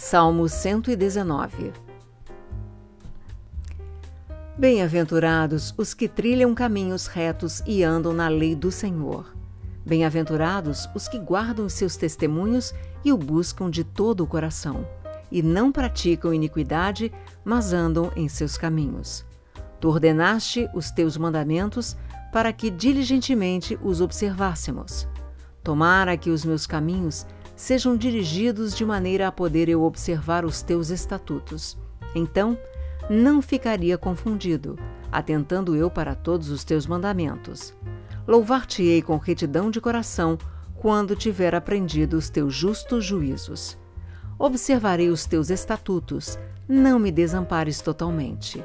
Salmo 119 Bem-aventurados os que trilham caminhos retos e andam na lei do Senhor. Bem-aventurados os que guardam os seus testemunhos e o buscam de todo o coração, e não praticam iniquidade, mas andam em seus caminhos. Tu ordenaste os teus mandamentos para que diligentemente os observássemos. Tomara que os meus caminhos sejam dirigidos de maneira a poder eu observar os teus estatutos. Então, não ficaria confundido, atentando eu para todos os teus mandamentos. Louvar-te-ei com retidão de coração quando tiver aprendido os teus justos juízos. Observarei os teus estatutos, não me desampares totalmente.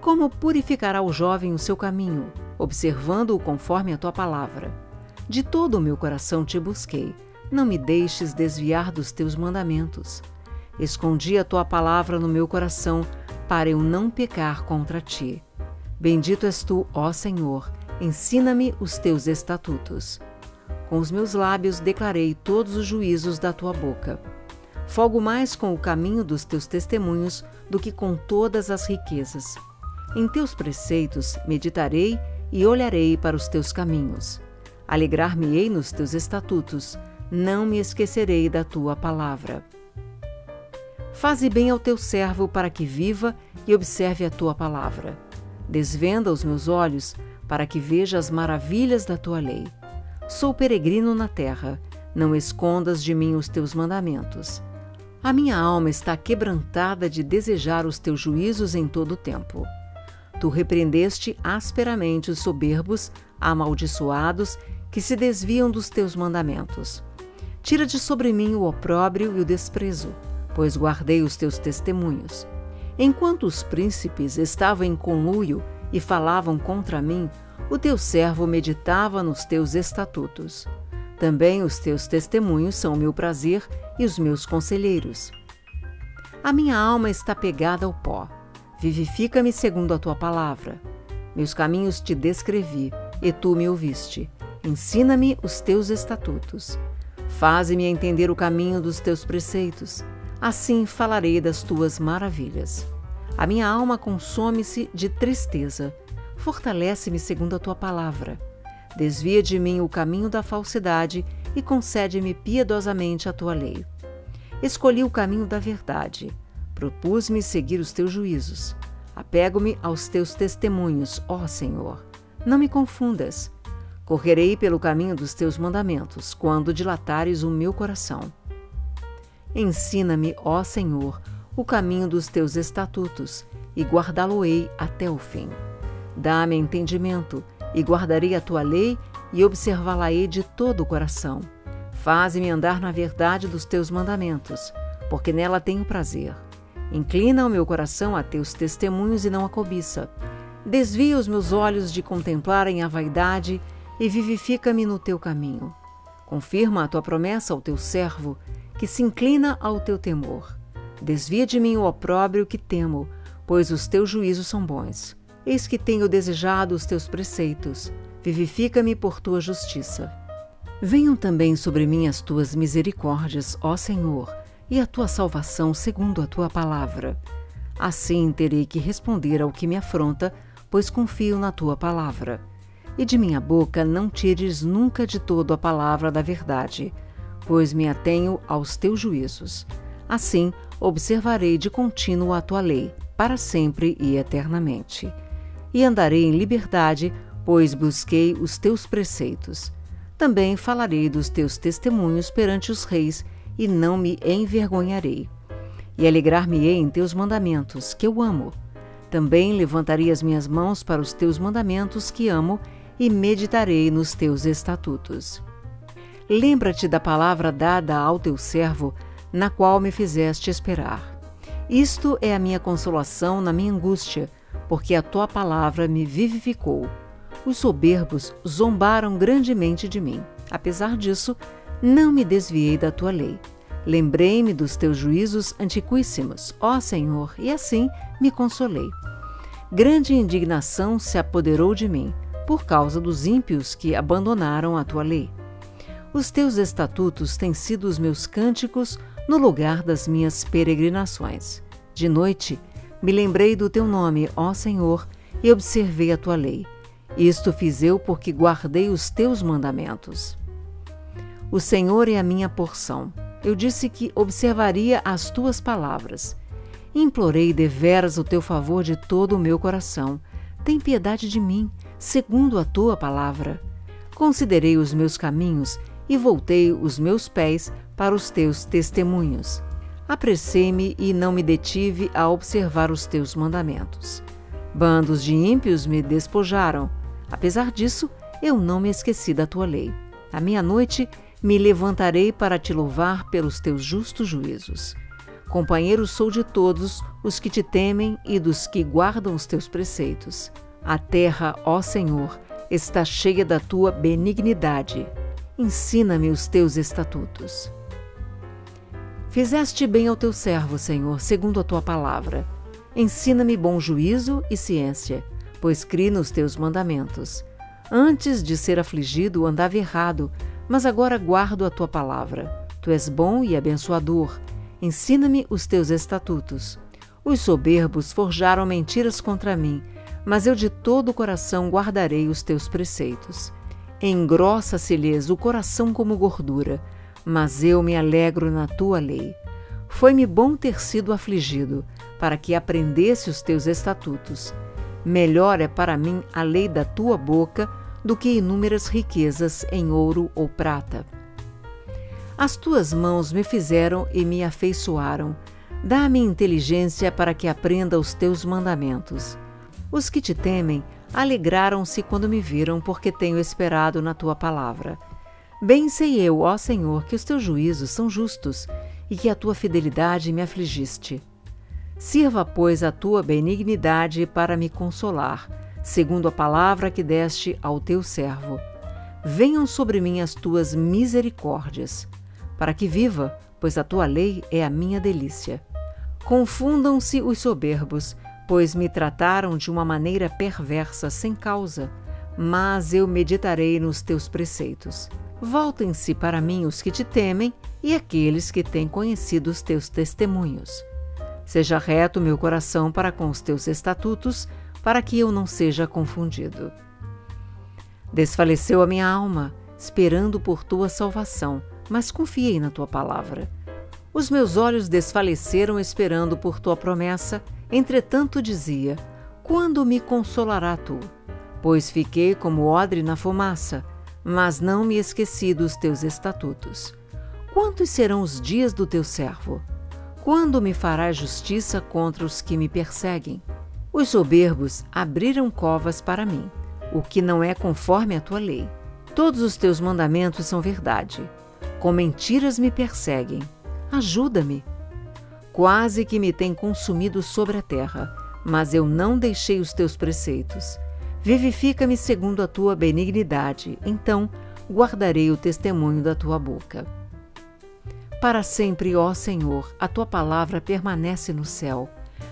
Como purificará o jovem o seu caminho, observando-o conforme a tua palavra? De todo o meu coração te busquei, não me deixes desviar dos teus mandamentos. Escondi a tua palavra no meu coração, para eu não pecar contra ti. Bendito és tu, ó Senhor, ensina-me os teus estatutos. Com os meus lábios declarei todos os juízos da tua boca. Folgo mais com o caminho dos teus testemunhos do que com todas as riquezas. Em teus preceitos meditarei e olharei para os teus caminhos. Alegrar-me-ei nos teus estatutos, não me esquecerei da tua palavra. Faze bem ao teu servo para que viva e observe a tua palavra. Desvenda os meus olhos para que veja as maravilhas da tua lei. Sou peregrino na terra, não escondas de mim os teus mandamentos. A minha alma está quebrantada de desejar os teus juízos em todo o tempo. Tu repreendeste asperamente os soberbos, amaldiçoados, que se desviam dos teus mandamentos. Tira de sobre mim o opróbrio e o desprezo, pois guardei os teus testemunhos. Enquanto os príncipes estavam em conluio e falavam contra mim, o teu servo meditava nos teus estatutos. Também os teus testemunhos são meu prazer e os meus conselheiros. A minha alma está pegada ao pó Vivifica-me segundo a tua palavra. Meus caminhos te descrevi, e tu me ouviste. Ensina-me os teus estatutos. Faze-me entender o caminho dos teus preceitos. Assim falarei das tuas maravilhas. A minha alma consome-se de tristeza. Fortalece-me segundo a tua palavra. Desvia de mim o caminho da falsidade e concede-me piedosamente a tua lei. Escolhi o caminho da verdade Propus-me seguir os teus juízos. Apego-me aos teus testemunhos, ó Senhor. Não me confundas. Correrei pelo caminho dos teus mandamentos, quando dilatares o meu coração. Ensina-me, ó Senhor, o caminho dos teus estatutos, e guardá-lo-ei até o fim. Dá-me entendimento, e guardarei a tua lei, e observá-la-ei de todo o coração. Faze-me andar na verdade dos teus mandamentos, porque nela tenho prazer. Inclina o meu coração a teus testemunhos e não a cobiça. Desvia os meus olhos de contemplarem a vaidade e vivifica-me no teu caminho. Confirma a tua promessa ao teu servo, que se inclina ao teu temor. Desvia de mim o opróbrio que temo, pois os teus juízos são bons. Eis que tenho desejado os teus preceitos. Vivifica-me por tua justiça. Venham também sobre mim as tuas misericórdias, ó Senhor e a tua salvação segundo a tua palavra. Assim terei que responder ao que me afronta, pois confio na tua palavra. E de minha boca não tires nunca de todo a palavra da verdade, pois me atenho aos teus juízos. Assim observarei de contínuo a tua lei, para sempre e eternamente. E andarei em liberdade, pois busquei os teus preceitos. Também falarei dos teus testemunhos perante os reis e não me envergonharei. E alegrar-me-ei em teus mandamentos, que eu amo. Também levantarei as minhas mãos para os teus mandamentos, que amo, e meditarei nos teus estatutos. Lembra-te da palavra dada ao teu servo, na qual me fizeste esperar. Isto é a minha consolação na minha angústia, porque a tua palavra me vivificou. Os soberbos zombaram grandemente de mim. Apesar disso, não me desviei da tua lei. Lembrei-me dos teus juízos antiquíssimos, ó Senhor, e assim me consolei. Grande indignação se apoderou de mim, por causa dos ímpios que abandonaram a tua lei. Os teus estatutos têm sido os meus cânticos no lugar das minhas peregrinações. De noite, me lembrei do teu nome, ó Senhor, e observei a tua lei. Isto fiz eu porque guardei os teus mandamentos. O Senhor é a minha porção. Eu disse que observaria as tuas palavras. Implorei deveras o teu favor de todo o meu coração. Tem piedade de mim, segundo a tua palavra. Considerei os meus caminhos e voltei os meus pés para os teus testemunhos. Apressei-me e não me detive a observar os teus mandamentos. Bandos de ímpios me despojaram. Apesar disso, eu não me esqueci da tua lei. À meia-noite me levantarei para te louvar pelos teus justos juízos. Companheiro sou de todos os que te temem e dos que guardam os teus preceitos. A terra, ó Senhor, está cheia da tua benignidade. Ensina-me os teus estatutos. Fizeste bem ao teu servo, Senhor, segundo a tua palavra. Ensina-me bom juízo e ciência, pois criei nos teus mandamentos. Antes de ser afligido, andava errado, mas agora guardo a tua palavra. Tu és bom e abençoador. Ensina-me os teus estatutos. Os soberbos forjaram mentiras contra mim, mas eu de todo o coração guardarei os teus preceitos. Engrossa-se-lhes o coração como gordura, mas eu me alegro na tua lei. Foi-me bom ter sido afligido, para que aprendesse os teus estatutos. Melhor é para mim a lei da tua boca do que inúmeras riquezas em ouro ou prata. As tuas mãos me fizeram e me afeiçoaram. Dá-me inteligência para que aprenda os teus mandamentos. Os que te temem alegraram-se quando me viram, porque tenho esperado na tua palavra. Bem sei eu, ó Senhor, que os teus juízos são justos e que a tua fidelidade me afligiste. Sirva, pois, a tua benignidade para me consolar, segundo a palavra que deste ao teu servo. Venham sobre mim as tuas misericórdias, para que viva, pois a tua lei é a minha delícia. Confundam-se os soberbos, pois me trataram de uma maneira perversa sem causa, mas eu meditarei nos teus preceitos. Voltem-se para mim os que te temem e aqueles que têm conhecido os teus testemunhos. Seja reto meu coração para com os teus estatutos, para que eu não seja confundido. Desfaleceu a minha alma, esperando por tua salvação, mas confiei na tua palavra. Os meus olhos desfaleceram esperando por tua promessa, entretanto dizia: Quando me consolará tu? Pois fiquei como odre na fumaça mas não me esqueci dos teus estatutos. Quantos serão os dias do teu servo? Quando me farás justiça contra os que me perseguem? Os soberbos abriram covas para mim, o que não é conforme a tua lei. Todos os teus mandamentos são verdade. Com mentiras me perseguem. Ajuda-me. Quase que me tem consumido sobre a terra, mas eu não deixei os teus preceitos. Vivifica-me segundo a tua benignidade, então guardarei o testemunho da tua boca. Para sempre, ó Senhor, a tua palavra permanece no céu.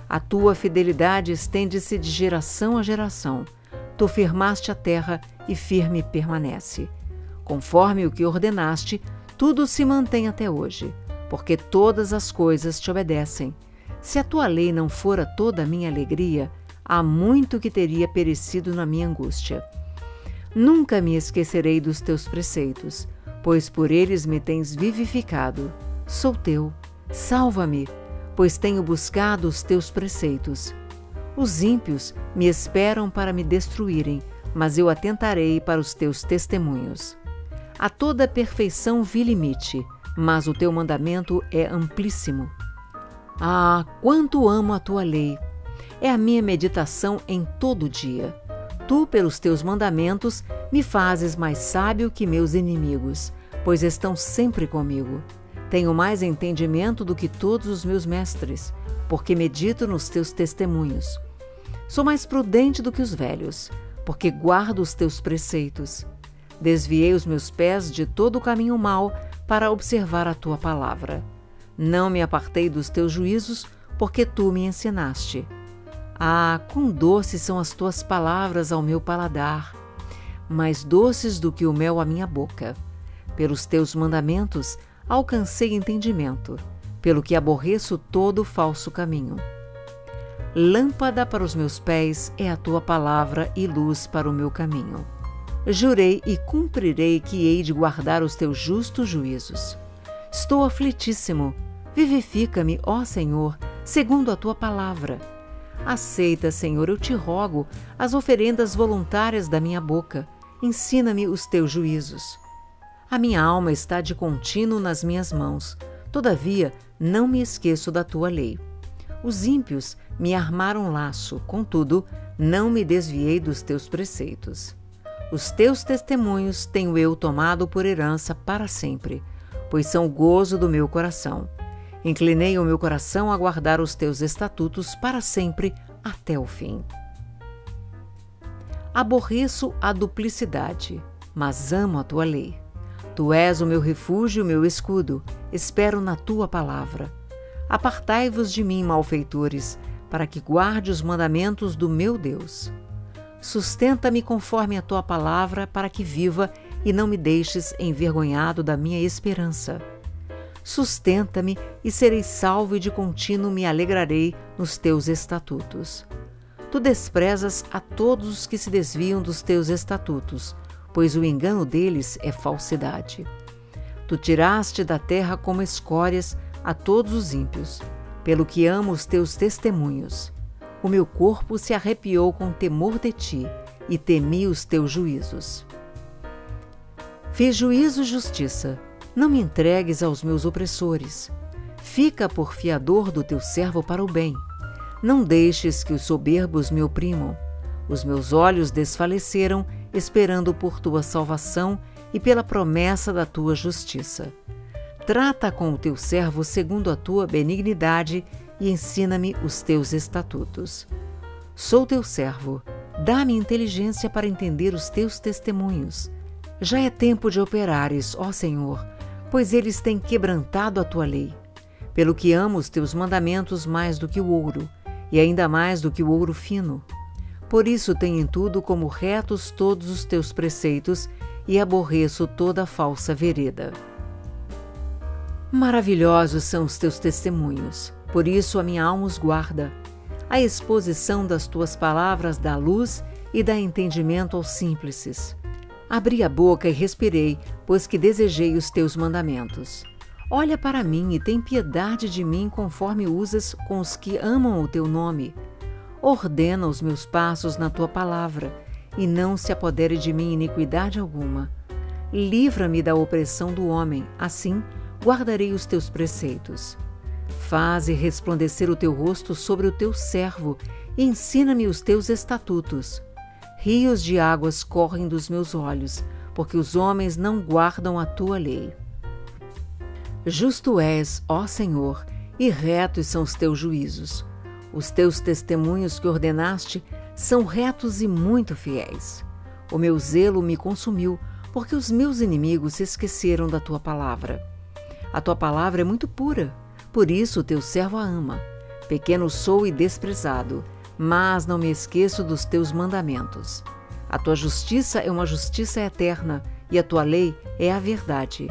A tua fidelidade estende-se de geração a geração. Tu firmaste a terra e firme permanece. Conforme o que ordenaste, tudo se mantém até hoje, porque todas as coisas te obedecem. Se a tua lei não fora toda a minha alegria, há muito que teria perecido na minha angústia. Nunca me esquecerei dos teus preceitos, pois por eles me tens vivificado. Sou teu, salva-me, pois tenho buscado os teus preceitos. Os ímpios me esperam para me destruírem, mas eu atentarei para os teus testemunhos. A toda perfeição vi limite, mas o teu mandamento é amplíssimo. Ah, quanto amo a tua lei! é a minha meditação em todo dia. Tu, pelos teus mandamentos, me fazes mais sábio que meus inimigos, pois estão sempre comigo. Tenho mais entendimento do que todos os meus mestres, porque medito nos teus testemunhos. Sou mais prudente do que os velhos, porque guardo os teus preceitos. Desviei os meus pés de todo o caminho mau para observar a tua palavra. Não me apartei dos teus juízos, porque tu me ensinaste. Ah, quão doces são as tuas palavras ao meu paladar, mais doces do que o mel à minha boca. Pelos teus mandamentos alcancei entendimento. pelo que aborreço todo falso caminho. Lâmpada para os meus pés é a tua palavra e luz para o meu caminho. Jurei e cumprirei que hei de guardar os teus justos juízos. Estou aflitíssimo. Vivifica-me, ó Senhor, segundo a tua palavra. Aceita, Senhor, eu te rogo, as oferendas voluntárias da minha boca. Ensina-me os teus juízos. A minha alma está de contínuo nas minhas mãos. Todavia, não me esqueço da tua lei. Os ímpios me armaram laço, contudo, não me desviei dos teus preceitos. Os teus testemunhos tenho eu tomado por herança para sempre, pois são o gozo do meu coração. Inclinei o meu coração a guardar os teus estatutos para sempre, até o fim. Aborreço a duplicidade, mas amo a tua lei. Tu és o meu refúgio e o meu escudo, espero na tua palavra. Apartai-vos de mim, malfeitores, para que guarde os mandamentos do meu Deus. Sustenta-me conforme a tua palavra, para que viva e não me deixes envergonhado da minha esperança. Sustenta-me e serei salvo e de contínuo me alegrarei nos teus estatutos. Tu desprezas a todos os que se desviam dos teus estatutos pois o engano deles é falsidade. Tu tiraste da terra como escórias a todos os ímpios, pelo que amo os teus testemunhos. O meu corpo se arrepiou com temor de ti e temi os teus juízos. Fiz juízo e justiça, não me entregues aos meus opressores. Fica por fiador do teu servo para o bem. Não deixes que os soberbos me oprimam. Os meus olhos desfaleceram esperando por tua salvação e pela promessa da tua justiça. Trata com o teu servo segundo a tua benignidade e ensina-me os teus estatutos. Sou teu servo, dá-me inteligência para entender os teus testemunhos. Já é tempo de operares, ó Senhor, pois eles têm quebrantado a tua lei. Pelo que amo os teus mandamentos mais do que o ouro, e ainda mais do que o ouro fino. Por isso tenho em tudo como retos todos os teus preceitos e aborreço toda falsa vereda. Maravilhosos são os teus testemunhos, por isso a minha alma os guarda. A exposição das tuas palavras dá luz e dá entendimento aos simples. Abri a boca e respirei, pois que desejei os teus mandamentos. Olha para mim e tem piedade de mim conforme usas com os que amam o teu nome. Ordena os meus passos na tua palavra, e não se apodere de mim iniquidade alguma. Livra-me da opressão do homem, assim guardarei os teus preceitos. Faze resplandecer o teu rosto sobre o teu servo e ensina-me os teus estatutos. Rios de águas correm dos meus olhos, porque os homens não guardam a tua lei. Justo és, ó Senhor, e retos são os teus juízos. Os teus testemunhos que ordenaste são retos e muito fiéis. O meu zelo me consumiu, porque os meus inimigos se esqueceram da tua palavra. A tua palavra é muito pura, por isso teu servo a ama. Pequeno sou e desprezado, mas não me esqueço dos teus mandamentos. A tua justiça é uma justiça eterna e a tua lei é a verdade.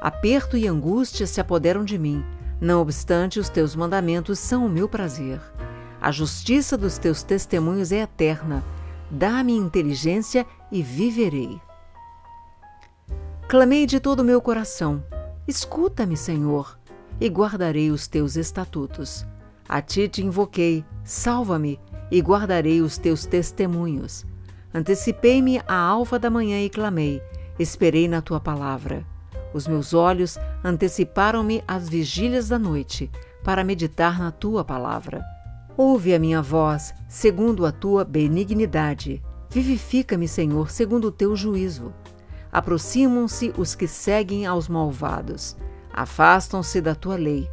Aperto e angústia se apoderam de mim não obstante, os teus mandamentos são o meu prazer. A justiça dos teus testemunhos é eterna. Dá-me inteligência e viverei. Clamei de todo o meu coração: Escuta-me, Senhor, e guardarei os teus estatutos. A ti te invoquei, salva-me, e guardarei os teus testemunhos. Antecipei-me à alva da manhã e clamei, esperei na tua palavra. Os meus olhos anteciparam-me às vigílias da noite, para meditar na tua palavra. Ouve a minha voz, segundo a tua benignidade. Vivifica-me, Senhor, segundo o teu juízo. Aproximam-se os que seguem aos malvados. Afastam-se da tua lei.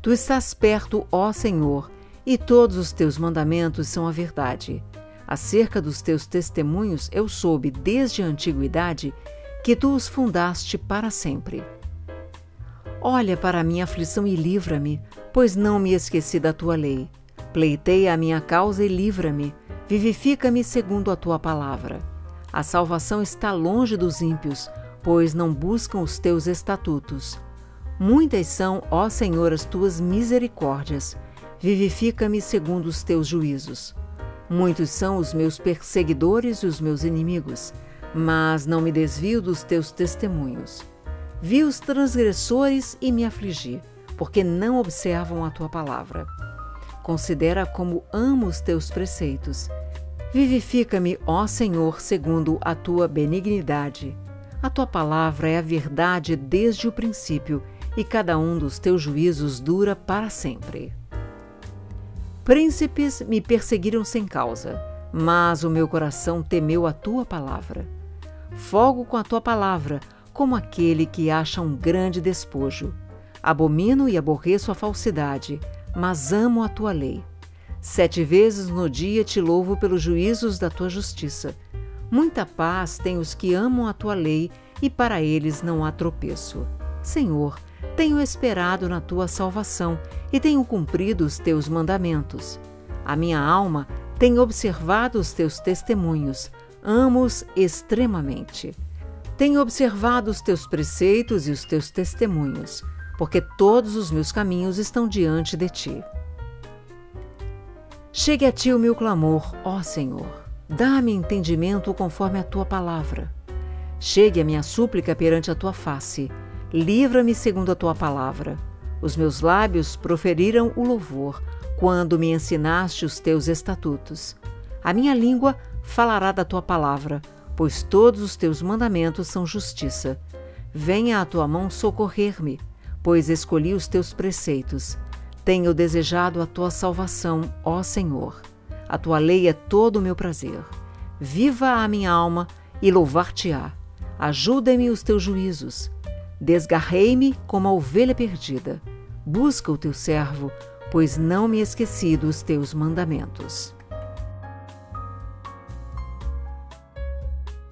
Tu estás perto, ó Senhor, e todos os teus mandamentos são a verdade. Acerca dos teus testemunhos eu soube desde a antiguidade que tu os fundaste para sempre. Olha para a minha aflição e livra-me, pois não me esqueci da tua lei. Pleiteia a minha causa e livra-me, vivifica-me segundo a tua palavra. A salvação está longe dos ímpios, pois não buscam os teus estatutos. Muitas são, ó Senhor, as tuas misericórdias. Vivifica-me segundo os teus juízos. Muitos são os meus perseguidores e os meus inimigos, mas não me desvio dos teus testemunhos. Vi os transgressores e me afligi, porque não observam a tua palavra. Considera como amo os teus preceitos. Vivifica-me, ó Senhor, segundo a tua benignidade. A tua palavra é a verdade desde o princípio e cada um dos teus juízos dura para sempre. Príncipes me perseguiram sem causa, mas o meu coração temeu a tua palavra. Fogo com a tua palavra, como aquele que acha um grande despojo. Abomino e aborreço a falsidade, mas amo a tua lei. Sete vezes no dia te louvo pelos juízos da tua justiça. Muita paz têm os que amam a tua lei, e para eles não há tropeço. Senhor, tenho esperado na tua salvação e tenho cumprido os teus mandamentos. A minha alma tem observado os teus testemunhos, amo-os extremamente. Tenho observado os teus preceitos e os teus testemunhos, porque todos os meus caminhos estão diante de ti. Chegue a ti o meu clamor, ó Senhor. Dá-me entendimento conforme a tua palavra. Chegue a minha súplica perante a tua face Livra-me segundo a tua palavra. Os meus lábios proferiram o louvor quando me ensinaste os teus estatutos. A minha língua falará da tua palavra, pois todos os teus mandamentos são justiça. Venha a tua mão socorrer-me, pois escolhi os teus preceitos. Tenho desejado a tua salvação, ó Senhor. A tua lei é todo o meu prazer. Viva a minha alma e louvar-te-á. Ajuda-me os teus juízos Desgarrei-me como a ovelha perdida. Busca o teu servo, pois não me esqueci dos teus mandamentos.